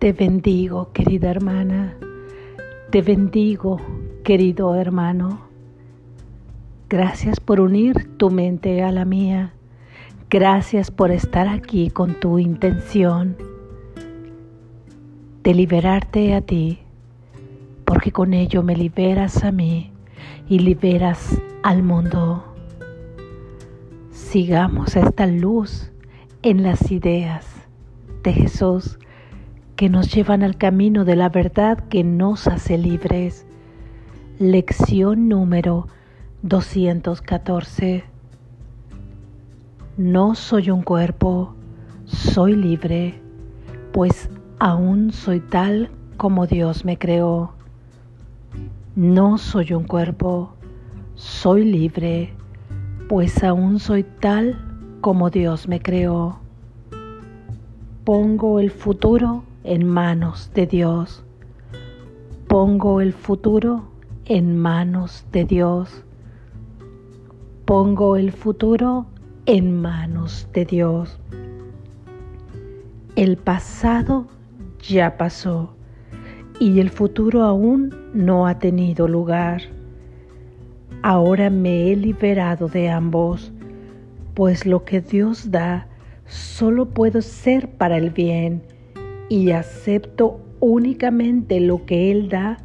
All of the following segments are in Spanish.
Te bendigo, querida hermana. Te bendigo, querido hermano. Gracias por unir tu mente a la mía. Gracias por estar aquí con tu intención de liberarte a ti, porque con ello me liberas a mí y liberas al mundo. Sigamos esta luz en las ideas de Jesús que nos llevan al camino de la verdad que nos hace libres. Lección número 214. No soy un cuerpo, soy libre, pues aún soy tal como Dios me creó. No soy un cuerpo, soy libre, pues aún soy tal como Dios me creó. Pongo el futuro en manos de Dios. Pongo el futuro en manos de Dios. Pongo el futuro en manos de Dios. El pasado ya pasó y el futuro aún no ha tenido lugar. Ahora me he liberado de ambos, pues lo que Dios da solo puede ser para el bien y acepto únicamente lo que Él da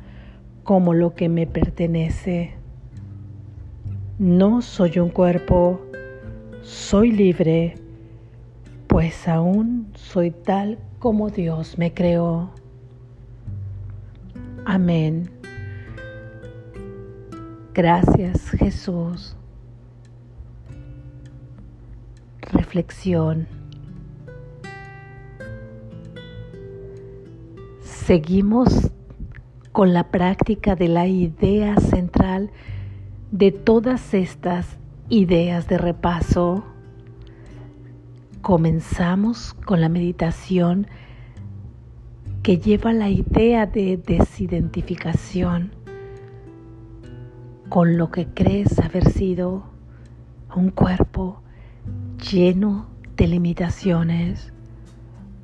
como lo que me pertenece. No soy un cuerpo, soy libre, pues aún soy tal como Dios me creó. Amén. Gracias Jesús. Reflexión. Seguimos con la práctica de la idea central de todas estas ideas de repaso. Comenzamos con la meditación que lleva la idea de desidentificación con lo que crees haber sido un cuerpo lleno de limitaciones,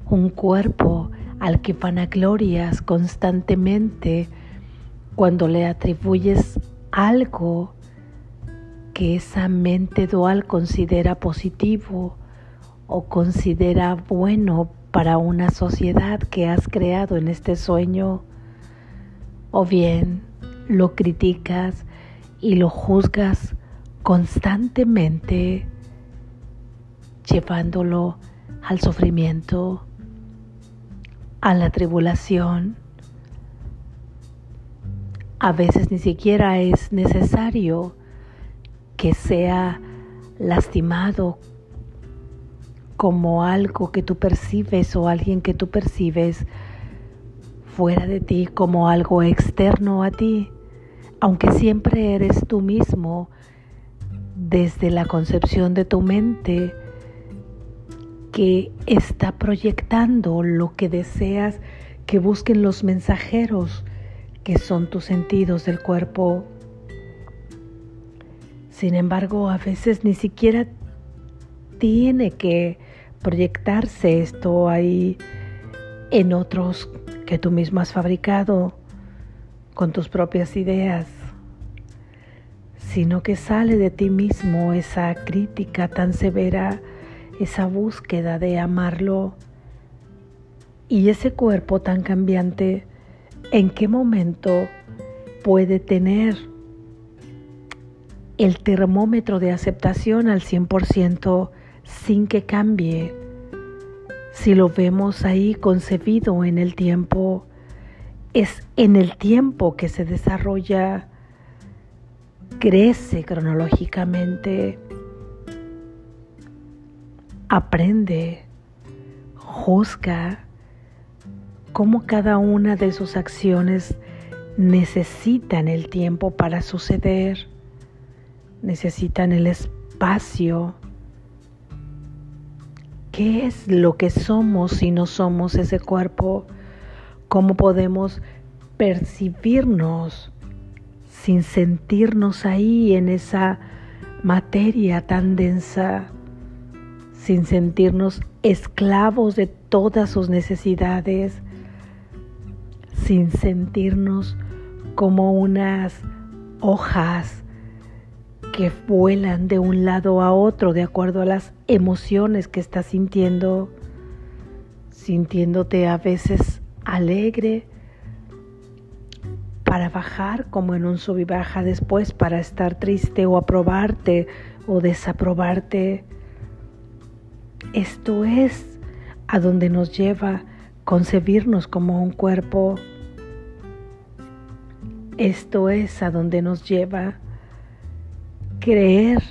un cuerpo al que vanaglorias constantemente cuando le atribuyes algo que esa mente dual considera positivo o considera bueno para una sociedad que has creado en este sueño, o bien lo criticas y lo juzgas constantemente, llevándolo al sufrimiento, a la tribulación. A veces ni siquiera es necesario que sea lastimado como algo que tú percibes o alguien que tú percibes fuera de ti como algo externo a ti, aunque siempre eres tú mismo desde la concepción de tu mente que está proyectando lo que deseas que busquen los mensajeros que son tus sentidos del cuerpo. Sin embargo, a veces ni siquiera tiene que proyectarse esto ahí en otros que tú mismo has fabricado con tus propias ideas, sino que sale de ti mismo esa crítica tan severa esa búsqueda de amarlo y ese cuerpo tan cambiante, ¿en qué momento puede tener el termómetro de aceptación al 100% sin que cambie? Si lo vemos ahí concebido en el tiempo, es en el tiempo que se desarrolla, crece cronológicamente aprende, juzga cómo cada una de sus acciones necesitan el tiempo para suceder, necesitan el espacio. ¿Qué es lo que somos si no somos ese cuerpo? ¿Cómo podemos percibirnos sin sentirnos ahí en esa materia tan densa? Sin sentirnos esclavos de todas sus necesidades, sin sentirnos como unas hojas que vuelan de un lado a otro de acuerdo a las emociones que estás sintiendo, sintiéndote a veces alegre para bajar como en un sub y baja después para estar triste o aprobarte o desaprobarte. Esto es a donde nos lleva concebirnos como un cuerpo. Esto es a donde nos lleva creer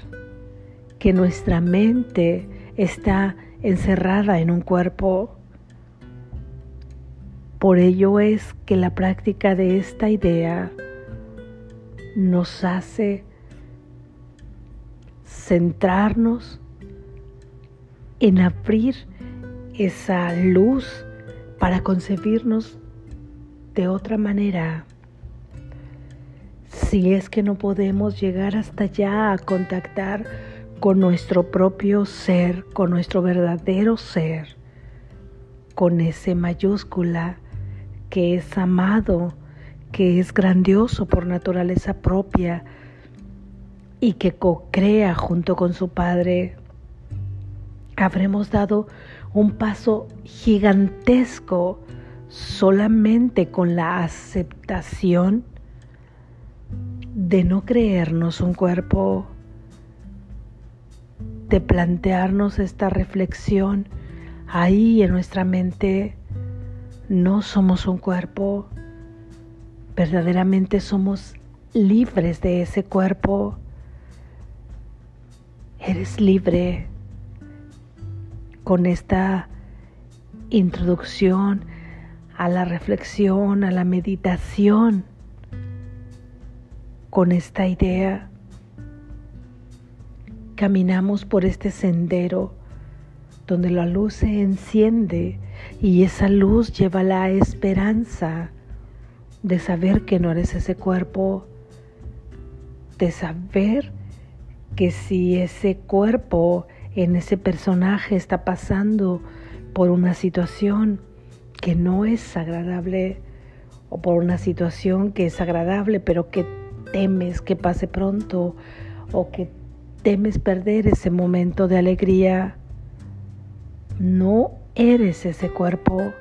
que nuestra mente está encerrada en un cuerpo. Por ello es que la práctica de esta idea nos hace centrarnos en abrir esa luz para concebirnos de otra manera. Si es que no podemos llegar hasta allá a contactar con nuestro propio ser, con nuestro verdadero ser, con ese mayúscula que es amado, que es grandioso por naturaleza propia y que co-crea junto con su Padre habremos dado un paso gigantesco solamente con la aceptación de no creernos un cuerpo, de plantearnos esta reflexión. Ahí en nuestra mente, no somos un cuerpo, verdaderamente somos libres de ese cuerpo, eres libre con esta introducción a la reflexión, a la meditación, con esta idea, caminamos por este sendero donde la luz se enciende y esa luz lleva la esperanza de saber que no eres ese cuerpo, de saber que si ese cuerpo en ese personaje está pasando por una situación que no es agradable o por una situación que es agradable pero que temes que pase pronto o que temes perder ese momento de alegría, no eres ese cuerpo.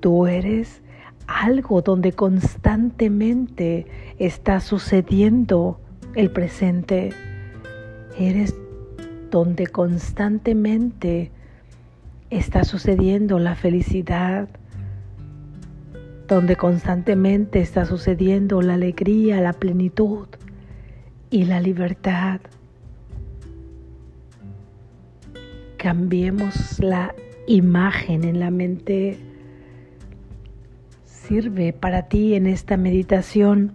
Tú eres algo donde constantemente está sucediendo el presente. Eres donde constantemente está sucediendo la felicidad, donde constantemente está sucediendo la alegría, la plenitud y la libertad. Cambiemos la imagen en la mente. Sirve para ti en esta meditación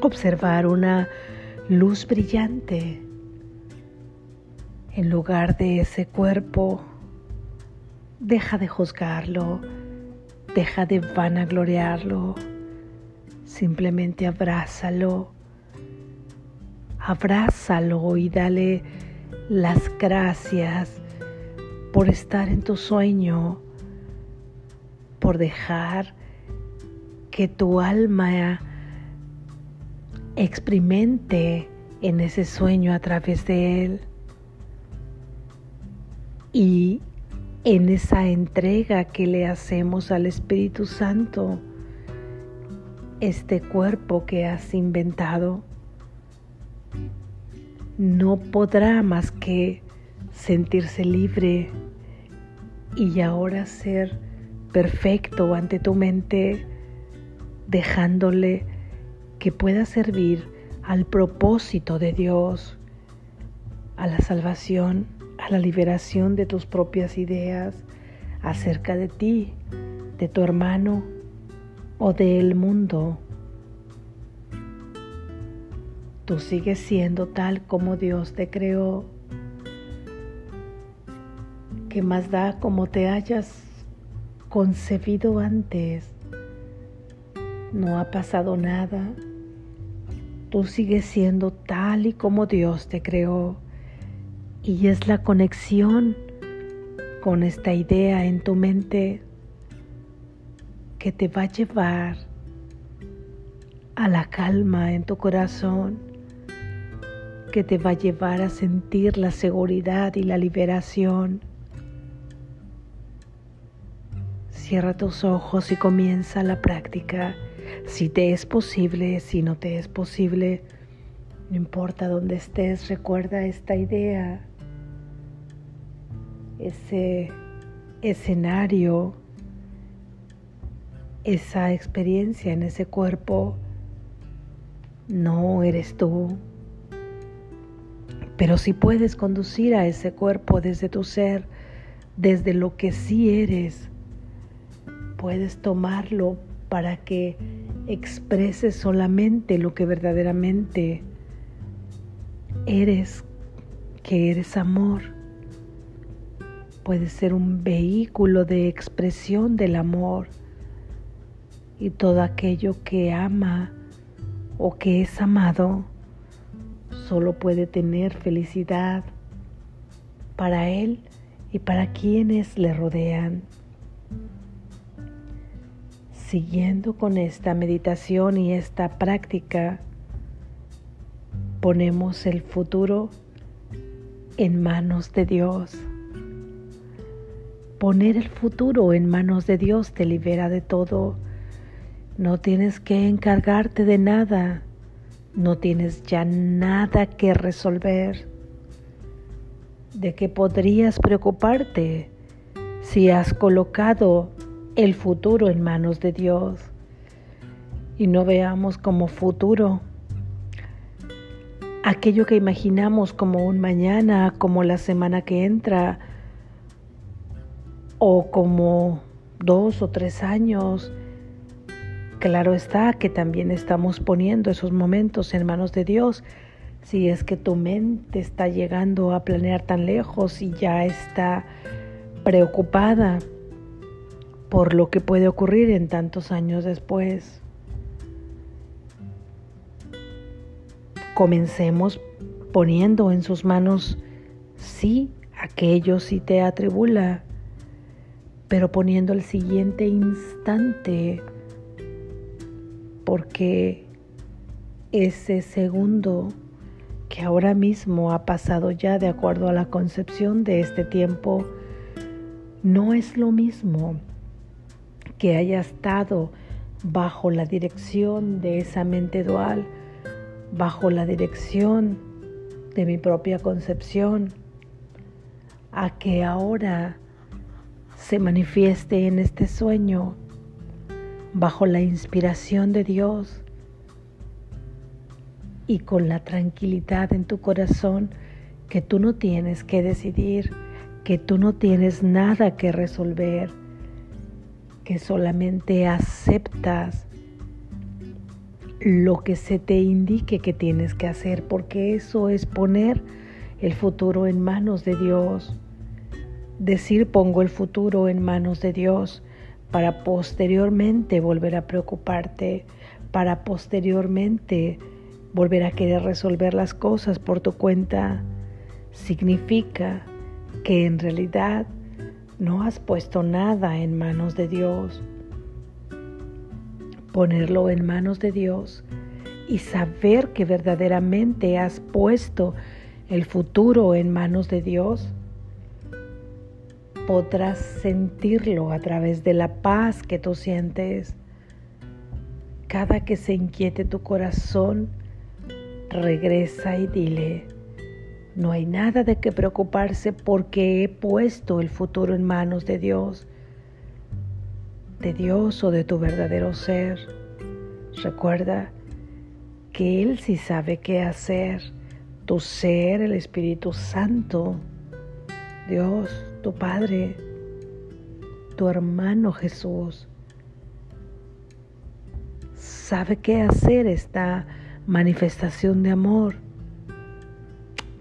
observar una luz brillante en lugar de ese cuerpo. Deja de juzgarlo, deja de vanagloriarlo, simplemente abrázalo, abrázalo y dale las gracias por estar en tu sueño, por dejar que tu alma experimente en ese sueño a través de Él. Y en esa entrega que le hacemos al Espíritu Santo, este cuerpo que has inventado no podrá más que sentirse libre y ahora ser perfecto ante tu mente, dejándole que pueda servir al propósito de Dios, a la salvación, a la liberación de tus propias ideas acerca de ti, de tu hermano o del mundo. Tú sigues siendo tal como Dios te creó. que más da como te hayas concebido antes? No ha pasado nada Tú sigues siendo tal y como Dios te creó. Y es la conexión con esta idea en tu mente que te va a llevar a la calma en tu corazón, que te va a llevar a sentir la seguridad y la liberación. Cierra tus ojos y comienza la práctica. Si te es posible, si no te es posible, no importa dónde estés, recuerda esta idea, ese escenario, esa experiencia en ese cuerpo. No eres tú, pero si puedes conducir a ese cuerpo desde tu ser, desde lo que sí eres, puedes tomarlo para que expreses solamente lo que verdaderamente eres, que eres amor. Puedes ser un vehículo de expresión del amor y todo aquello que ama o que es amado solo puede tener felicidad para él y para quienes le rodean. Siguiendo con esta meditación y esta práctica, ponemos el futuro en manos de Dios. Poner el futuro en manos de Dios te libera de todo. No tienes que encargarte de nada. No tienes ya nada que resolver. ¿De qué podrías preocuparte si has colocado el futuro en manos de Dios y no veamos como futuro aquello que imaginamos como un mañana, como la semana que entra o como dos o tres años. Claro está que también estamos poniendo esos momentos en manos de Dios. Si es que tu mente está llegando a planear tan lejos y ya está preocupada por lo que puede ocurrir en tantos años después. Comencemos poniendo en sus manos, sí, aquello sí te atribula, pero poniendo el siguiente instante, porque ese segundo que ahora mismo ha pasado ya de acuerdo a la concepción de este tiempo, no es lo mismo que haya estado bajo la dirección de esa mente dual, bajo la dirección de mi propia concepción, a que ahora se manifieste en este sueño bajo la inspiración de Dios y con la tranquilidad en tu corazón que tú no tienes que decidir, que tú no tienes nada que resolver, que solamente aceptas lo que se te indique que tienes que hacer, porque eso es poner el futuro en manos de Dios. Decir pongo el futuro en manos de Dios para posteriormente volver a preocuparte, para posteriormente volver a querer resolver las cosas por tu cuenta, significa que en realidad no has puesto nada en manos de Dios. Ponerlo en manos de Dios y saber que verdaderamente has puesto el futuro en manos de Dios, podrás sentirlo a través de la paz que tú sientes. Cada que se inquiete tu corazón, regresa y dile, no hay nada de qué preocuparse porque he puesto el futuro en manos de Dios, de Dios o de tu verdadero ser. Recuerda que Él sí sabe qué hacer, tu ser, el Espíritu Santo, Dios, tu Padre, tu hermano Jesús. Sabe qué hacer esta manifestación de amor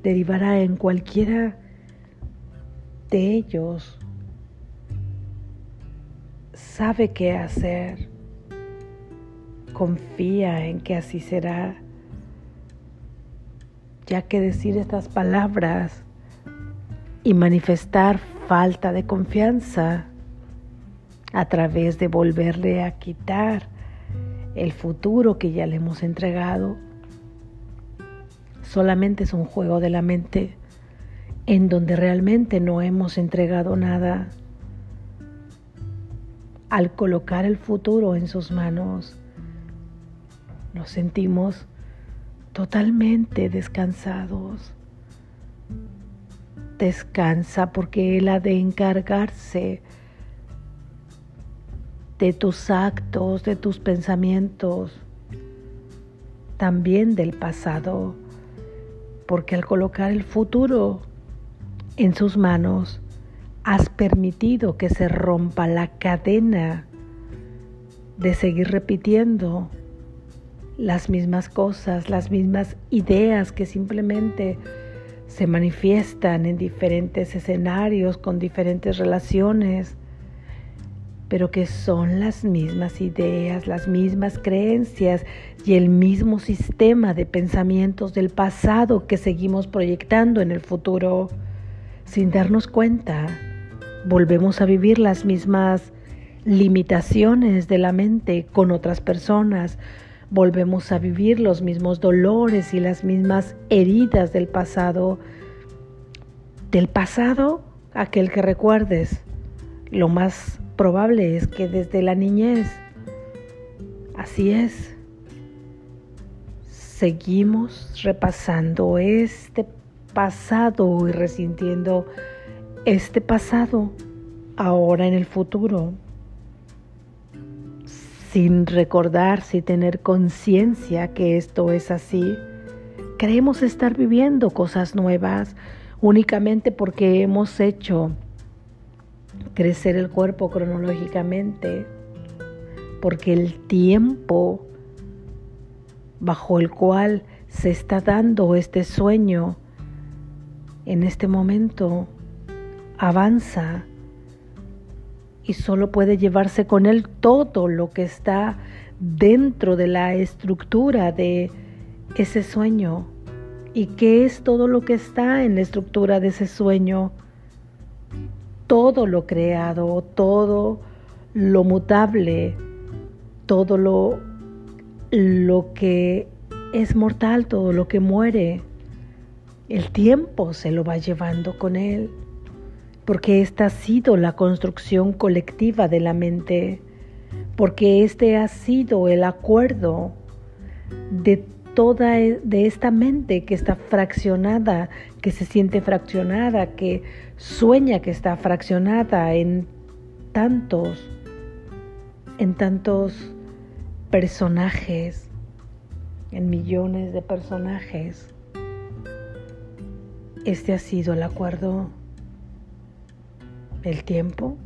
derivará en cualquiera de ellos. Sabe qué hacer. Confía en que así será. Ya que decir estas palabras y manifestar falta de confianza a través de volverle a quitar el futuro que ya le hemos entregado. Solamente es un juego de la mente en donde realmente no hemos entregado nada. Al colocar el futuro en sus manos, nos sentimos totalmente descansados. Descansa porque Él ha de encargarse de tus actos, de tus pensamientos, también del pasado, porque al colocar el futuro en sus manos, has permitido que se rompa la cadena de seguir repitiendo las mismas cosas, las mismas ideas que simplemente se manifiestan en diferentes escenarios, con diferentes relaciones, pero que son las mismas ideas, las mismas creencias y el mismo sistema de pensamientos del pasado que seguimos proyectando en el futuro. Sin darnos cuenta, volvemos a vivir las mismas limitaciones de la mente con otras personas, volvemos a vivir los mismos dolores y las mismas heridas del pasado. Del pasado, aquel que recuerdes, lo más probable es que desde la niñez, así es, seguimos repasando este pasado y resintiendo este pasado ahora en el futuro sin recordar, sin tener conciencia que esto es así. Creemos estar viviendo cosas nuevas únicamente porque hemos hecho crecer el cuerpo cronológicamente, porque el tiempo bajo el cual se está dando este sueño en este momento avanza y solo puede llevarse con él todo lo que está dentro de la estructura de ese sueño. ¿Y qué es todo lo que está en la estructura de ese sueño? Todo lo creado, todo lo mutable, todo lo, lo que es mortal, todo lo que muere. El tiempo se lo va llevando con él porque esta ha sido la construcción colectiva de la mente, porque este ha sido el acuerdo de toda e, de esta mente que está fraccionada, que se siente fraccionada, que sueña que está fraccionada en tantos en tantos personajes, en millones de personajes. Este ha sido el acuerdo el tiempo.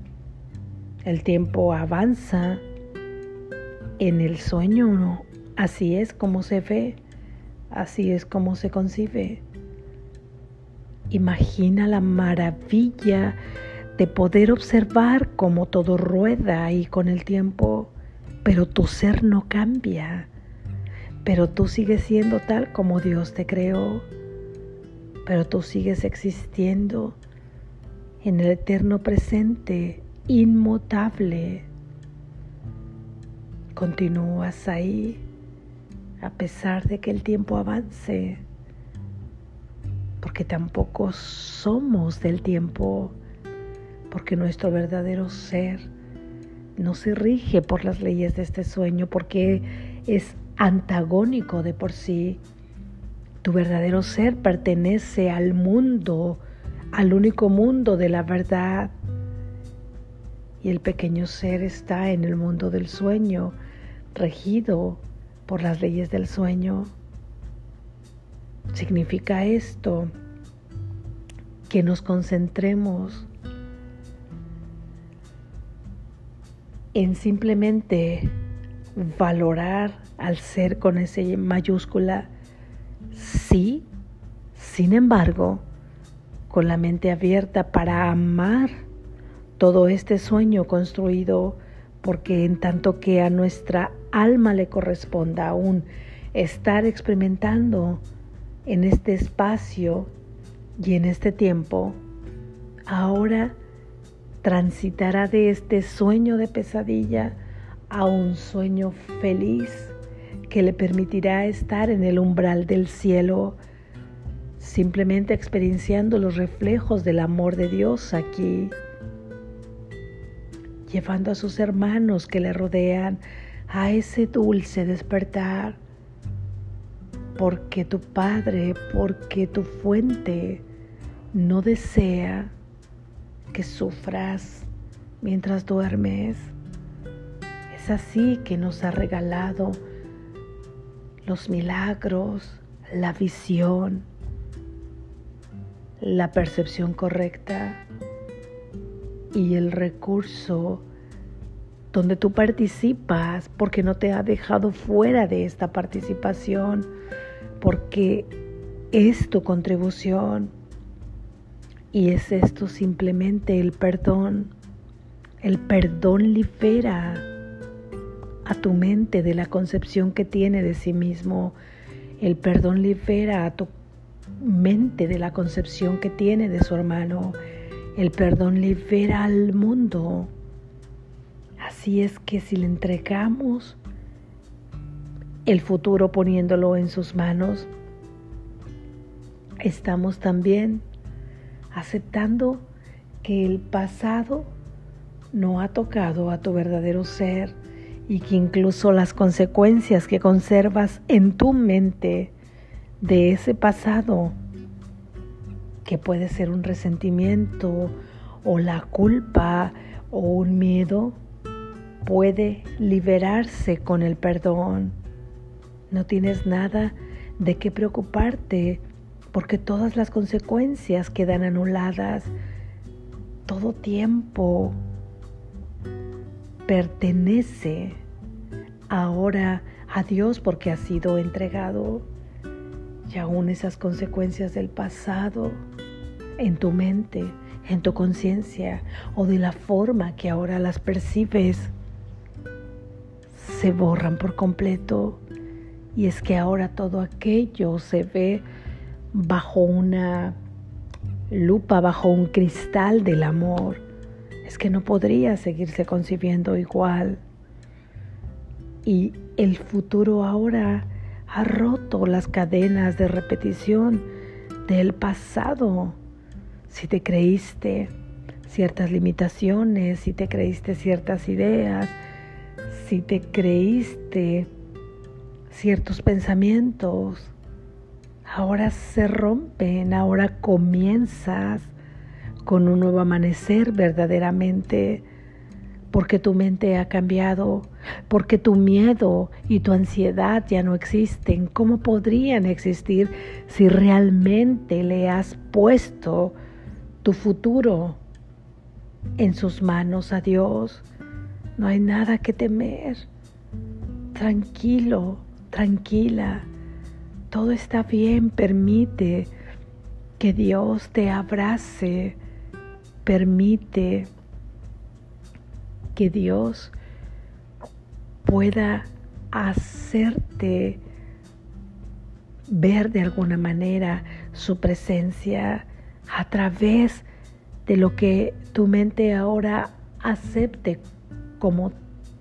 El tiempo avanza en el sueño. Así es como se ve, así es como se concibe. Imagina la maravilla de poder observar cómo todo rueda y con el tiempo, pero tu ser no cambia, pero tú sigues siendo tal como Dios te creó, pero tú sigues existiendo en el eterno presente, inmutable. Continúas ahí a pesar de que el tiempo avance, porque tampoco somos del tiempo, porque nuestro verdadero ser no se rige por las leyes de este sueño, porque es antagónico de por sí. Tu verdadero ser pertenece al mundo al único mundo de la verdad. Y el pequeño ser está en el mundo del sueño, regido por las leyes del sueño. Significa esto que nos concentremos en simplemente valorar al ser con ese mayúscula, sí, sin embargo, con la mente abierta para amar todo este sueño construido, porque en tanto que a nuestra alma le corresponda aún estar experimentando en este espacio y en este tiempo, ahora transitará de este sueño de pesadilla a un sueño feliz que le permitirá estar en el umbral del cielo, simplemente experienciando los reflejos del amor de Dios aquí, llevando a sus hermanos que le rodean a ese dulce despertar, porque tu Padre, porque tu fuente no desea que sufras mientras duermes. Es así que nos ha regalado los milagros, la visión, la percepción correcta y el recurso donde tú participas porque no te ha dejado fuera de esta participación, porque es tu contribución. Y es esto simplemente el perdón. El perdón libera a tu mente de la concepción que tiene de sí mismo. El perdón libera a tu mente de la concepción que tiene de su hermano. El perdón libera al mundo. Así es que si le entregamos el futuro poniéndolo en sus manos, estamos también aceptando que el pasado no ha tocado a tu verdadero ser y que incluso las consecuencias que conservas en tu mente de ese pasado, que puede ser un resentimiento o la culpa o un miedo, puede liberarse con el perdón. No tienes nada de qué preocuparte porque todas las consecuencias quedan anuladas. Todo tiempo pertenece ahora a Dios porque ha sido entregado. Y aún esas consecuencias del pasado en tu mente, en tu conciencia o de la forma que ahora las percibes, se borran por completo. Y es que ahora todo aquello se ve bajo una lupa, bajo un cristal del amor, es que no podría seguirse concibiendo igual. Y el futuro ahora ha roto las cadenas de repetición del pasado. Si te creíste ciertas limitaciones, si te creíste ciertas ideas, si te creíste ciertos pensamientos, ahora se rompen, ahora comienzas con un nuevo amanecer verdaderamente, porque tu mente ha cambiado, porque tu miedo y tu ansiedad ya no existen. ¿Cómo podrían existir si realmente le has puesto tu futuro en sus manos a Dios? No hay nada que temer. Tranquilo, tranquila todo está bien, permite que Dios te abrace, permite que Dios pueda hacerte ver de alguna manera su presencia a través de lo que tu mente ahora acepte como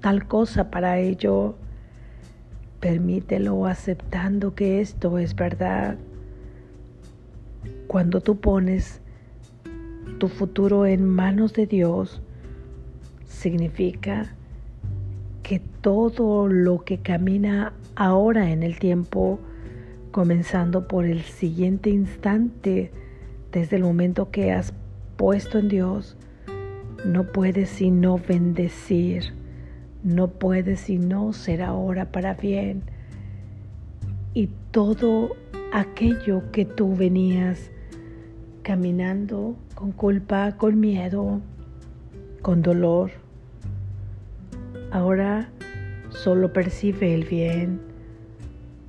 tal cosa para ello. Permítelo aceptando que esto es verdad. Cuando tú pones tu futuro en manos de Dios, significa que todo lo que camina ahora en el tiempo, comenzando por el siguiente instante, desde el momento que has puesto en Dios, no puede sino bendecir no puede sino ser ahora para bien. Y todo aquello que tú venías caminando con culpa, con miedo, con dolor, ahora solo percibe el bien,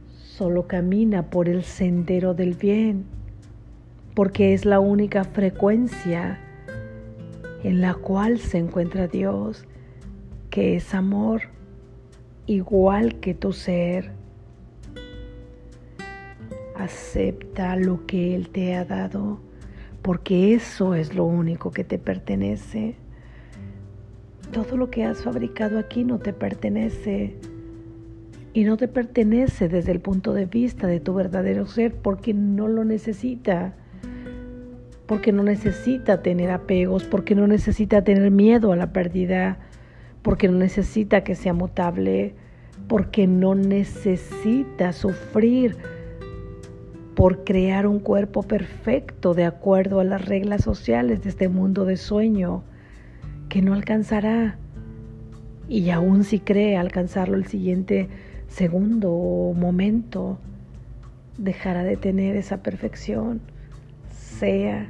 solo camina por el sendero del bien, porque es la única frecuencia en la cual se encuentra Dios que es amor igual que tu ser. Acepta lo que Él te ha dado, porque eso es lo único que te pertenece. todo lo que has fabricado aquí no te pertenece. Y no te pertenece desde el punto de vista de tu verdadero ser porque no lo necesita. Porque no necesita tener apegos, porque no necesita tener miedo a la pérdida, porque no necesita que sea mutable, porque no necesita sufrir por crear un cuerpo perfecto de acuerdo a las reglas sociales de este mundo de sueño que no alcanzará. Y aún si cree alcanzarlo el siguiente segundo o momento, dejará de tener esa perfección, sea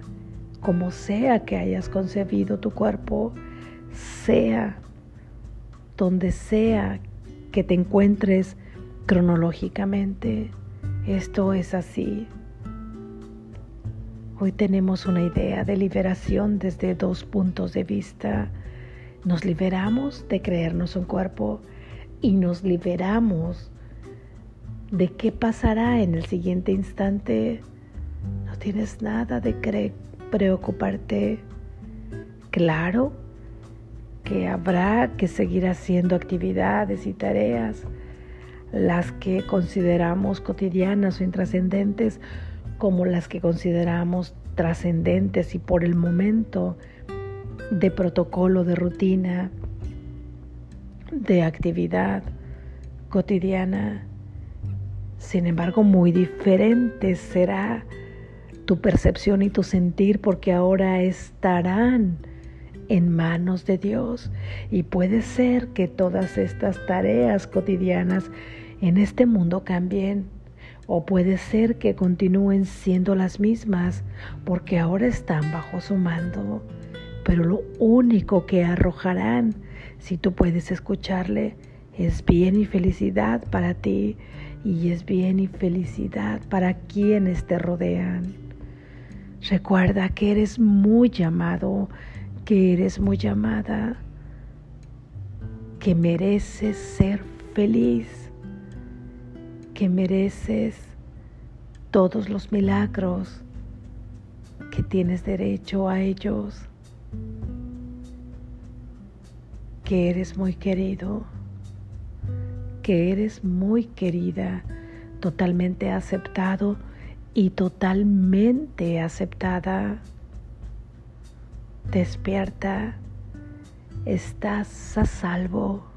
como sea que hayas concebido tu cuerpo, sea donde sea que te encuentres cronológicamente. Esto es así. Hoy tenemos una idea de liberación desde dos puntos de vista. Nos liberamos de creernos un cuerpo y nos liberamos de qué pasará en el siguiente instante. No tienes nada de preocuparte. Claro que habrá que seguir haciendo actividades y tareas, las que consideramos cotidianas o intrascendentes como las que consideramos trascendentes y por el momento de protocolo, de rutina, de actividad cotidiana. Sin embargo, muy diferente será tu percepción y tu sentir porque ahora estarán en manos de Dios y puede ser que todas estas tareas cotidianas en este mundo cambien o puede ser que continúen siendo las mismas porque ahora están bajo su mando, pero lo único que arrojarán, si tú puedes escucharle, es bien y felicidad para ti y es bien y felicidad para quienes te rodean. Recuerda que eres muy llamado que eres muy amada, que mereces ser feliz, que mereces todos los milagros, que tienes derecho a ellos, que eres muy querido, que eres muy querida, totalmente aceptado y totalmente aceptada Despierta, estás a salvo.